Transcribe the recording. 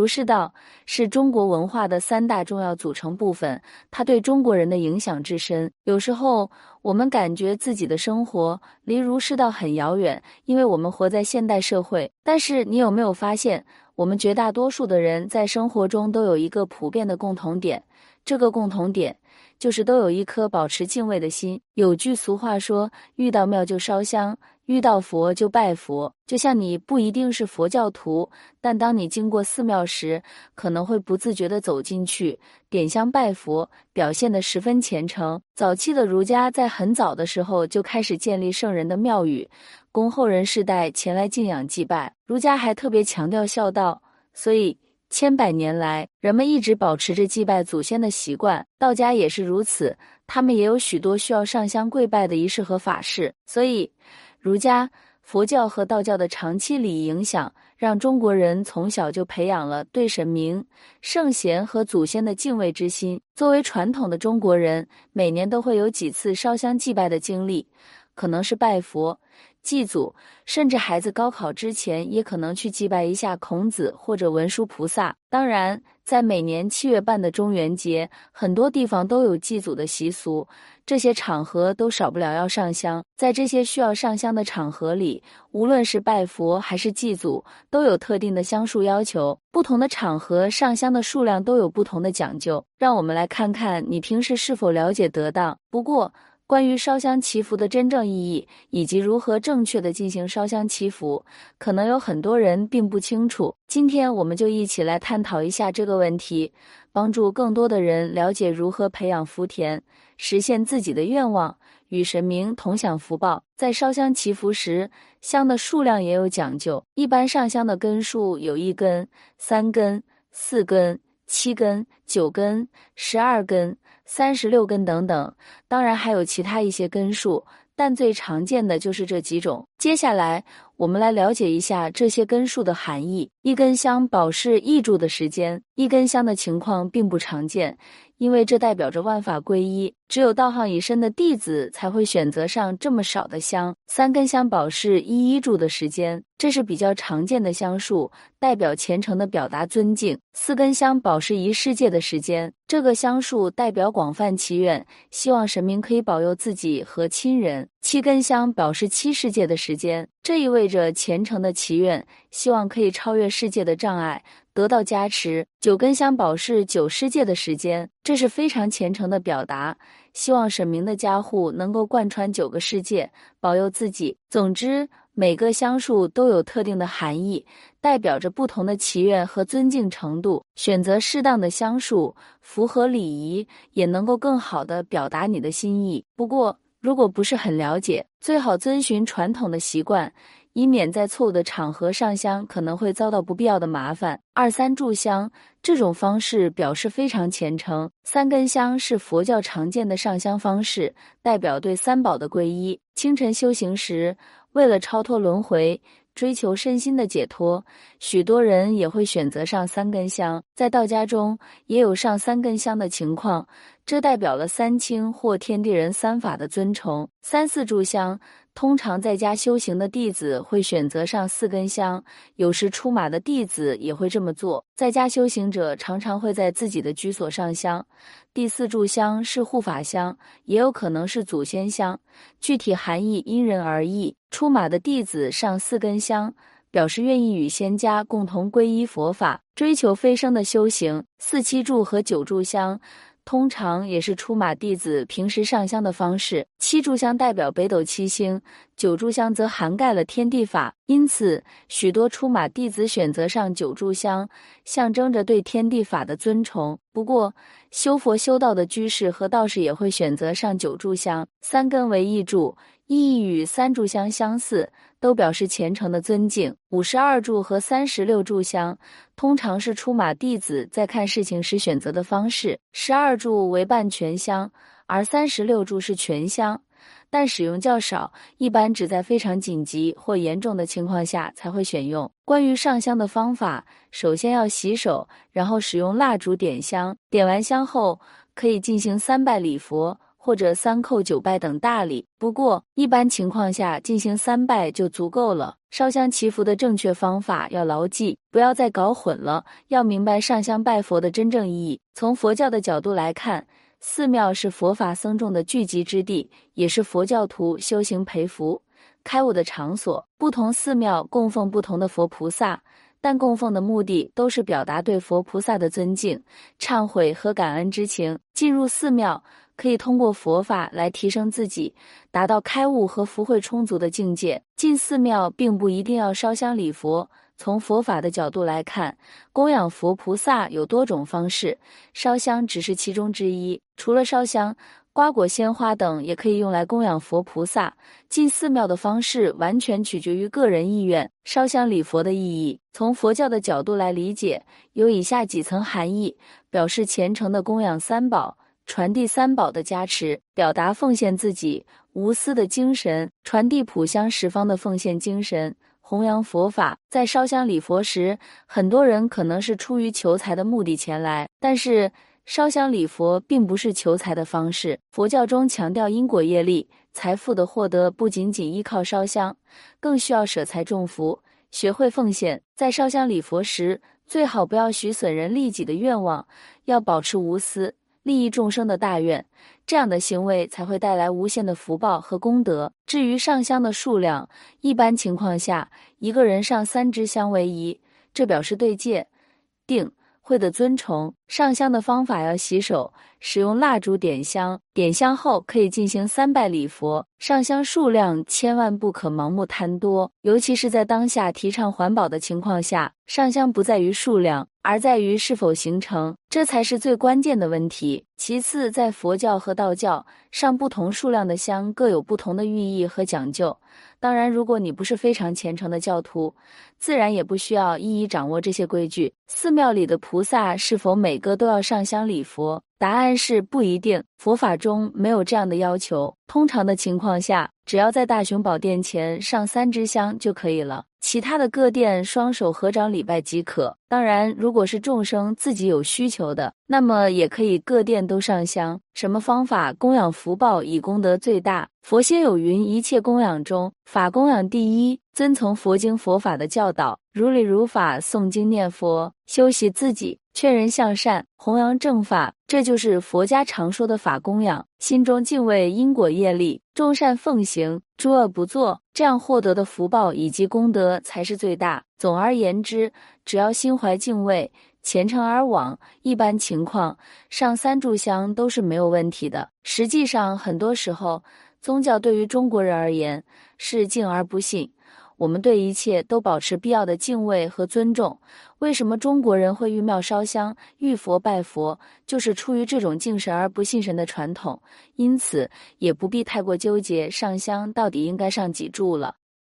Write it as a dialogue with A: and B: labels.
A: 儒释道是中国文化的三大重要组成部分，它对中国人的影响至深。有时候我们感觉自己的生活离儒释道很遥远，因为我们活在现代社会。但是你有没有发现，我们绝大多数的人在生活中都有一个普遍的共同点？这个共同点。就是都有一颗保持敬畏的心。有句俗话说：“遇到庙就烧香，遇到佛就拜佛。”就像你不一定是佛教徒，但当你经过寺庙时，可能会不自觉地走进去，点香拜佛，表现得十分虔诚。早期的儒家在很早的时候就开始建立圣人的庙宇，供后人世代前来敬仰祭拜。儒家还特别强调孝道，所以。千百年来，人们一直保持着祭拜祖先的习惯，道家也是如此。他们也有许多需要上香跪拜的仪式和法事。所以，儒家、佛教和道教的长期礼仪影响，让中国人从小就培养了对神明、圣贤和祖先的敬畏之心。作为传统的中国人，每年都会有几次烧香祭拜的经历，可能是拜佛。祭祖，甚至孩子高考之前也可能去祭拜一下孔子或者文殊菩萨。当然，在每年七月半的中元节，很多地方都有祭祖的习俗，这些场合都少不了要上香。在这些需要上香的场合里，无论是拜佛还是祭祖，都有特定的香数要求。不同的场合上香的数量都有不同的讲究。让我们来看看你平时是否了解得当。不过，关于烧香祈福的真正意义，以及如何正确的进行烧香祈福，可能有很多人并不清楚。今天我们就一起来探讨一下这个问题，帮助更多的人了解如何培养福田，实现自己的愿望，与神明同享福报。在烧香祈福时，香的数量也有讲究，一般上香的根数有一根、三根、四根、七根、九根、十二根。三十六根等等，当然还有其他一些根数，但最常见的就是这几种。接下来，我们来了解一下这些根数的含义。一根香保释易住的时间，一根香的情况并不常见。因为这代表着万法归一，只有道行已深的弟子才会选择上这么少的香。三根香保释一一柱的时间，这是比较常见的香数，代表虔诚的表达尊敬。四根香保释一世界的时间，这个香树代表广泛祈愿，希望神明可以保佑自己和亲人。七根香表示七世界的时间，这意味着虔诚的祈愿，希望可以超越世界的障碍。得到加持，九根香保释九世界的时间，这是非常虔诚的表达，希望神明的加护能够贯穿九个世界，保佑自己。总之，每个香数都有特定的含义，代表着不同的祈愿和尊敬程度。选择适当的香数，符合礼仪，也能够更好的表达你的心意。不过，如果不是很了解，最好遵循传统的习惯。以免在错误的场合上香，可能会遭到不必要的麻烦。二三炷香这种方式表示非常虔诚。三根香是佛教常见的上香方式，代表对三宝的皈依。清晨修行时，为了超脱轮回，追求身心的解脱，许多人也会选择上三根香。在道家中，也有上三根香的情况，这代表了三清或天地人三法的尊崇。三四炷香。通常在家修行的弟子会选择上四根香，有时出马的弟子也会这么做。在家修行者常常会在自己的居所上香。第四炷香是护法香，也有可能是祖先香，具体含义因人而异。出马的弟子上四根香，表示愿意与仙家共同皈依佛法，追求飞升的修行。四七柱和九柱香。通常也是出马弟子平时上香的方式。七柱香代表北斗七星，九柱香则涵盖了天地法，因此许多出马弟子选择上九炷香，象征着对天地法的尊崇。不过，修佛修道的居士和道士也会选择上九炷香，三根为一炷，意义与三炷香相似。都表示虔诚的尊敬。五十二炷和三十六炷香，通常是出马弟子在看事情时选择的方式。十二柱为半全香，而三十六柱是全香，但使用较少，一般只在非常紧急或严重的情况下才会选用。关于上香的方法，首先要洗手，然后使用蜡烛点香。点完香后，可以进行三拜礼佛。或者三叩九拜等大礼。不过，一般情况下进行三拜就足够了。烧香祈福的正确方法要牢记，不要再搞混了。要明白上香拜佛的真正意义。从佛教的角度来看，寺庙是佛法僧众的聚集之地，也是佛教徒修行培福、开悟的场所。不同寺庙供奉不同的佛菩萨，但供奉的目的都是表达对佛菩萨的尊敬、忏悔和感恩之情。进入寺庙。可以通过佛法来提升自己，达到开悟和福慧充足的境界。进寺庙并不一定要烧香礼佛。从佛法的角度来看，供养佛菩萨有多种方式，烧香只是其中之一。除了烧香，瓜果鲜花等也可以用来供养佛菩萨。进寺庙的方式完全取决于个人意愿。烧香礼佛的意义，从佛教的角度来理解，有以下几层含义：表示虔诚的供养三宝。传递三宝的加持，表达奉献自己无私的精神，传递普香十方的奉献精神，弘扬佛法。在烧香礼佛时，很多人可能是出于求财的目的前来，但是烧香礼佛并不是求财的方式。佛教中强调因果业力，财富的获得不仅仅依靠烧香，更需要舍财种福，学会奉献。在烧香礼佛时，最好不要许损人利己的愿望，要保持无私。利益众生的大愿，这样的行为才会带来无限的福报和功德。至于上香的数量，一般情况下，一个人上三支香为宜，这表示对戒定会的尊崇。上香的方法要洗手，使用蜡烛点香，点香后可以进行三拜礼佛。上香数量千万不可盲目贪多，尤其是在当下提倡环保的情况下，上香不在于数量。而在于是否形成，这才是最关键的问题。其次，在佛教和道教上，不同数量的香各有不同的寓意和讲究。当然，如果你不是非常虔诚的教徒，自然也不需要一一掌握这些规矩。寺庙里的菩萨是否每个都要上香礼佛？答案是不一定。佛法中没有这样的要求。通常的情况下，只要在大雄宝殿前上三支香就可以了。其他的各殿双手合掌礼拜即可。当然，如果是众生自己有需求求的，那么也可以各殿都上香。什么方法供养福报以功德最大？佛先有云：一切供养中，法供养第一。遵从佛经佛法的教导，如理如法诵经念佛，修习自己，劝人向善，弘扬正法，这就是佛家常说的法供养。心中敬畏因果业力，众善奉行，诸恶不作，这样获得的福报以及功德才是最大。总而言之，只要心怀敬畏，虔诚而往，一般情况上三炷香都是没有问题的。实际上，很多时候宗教对于中国人而言是敬而不信。我们对一切都保持必要的敬畏和尊重。为什么中国人会遇庙烧香、遇佛拜佛，就是出于这种敬神而不信神的传统。因此，也不必太过纠结上香到底应该上几柱了。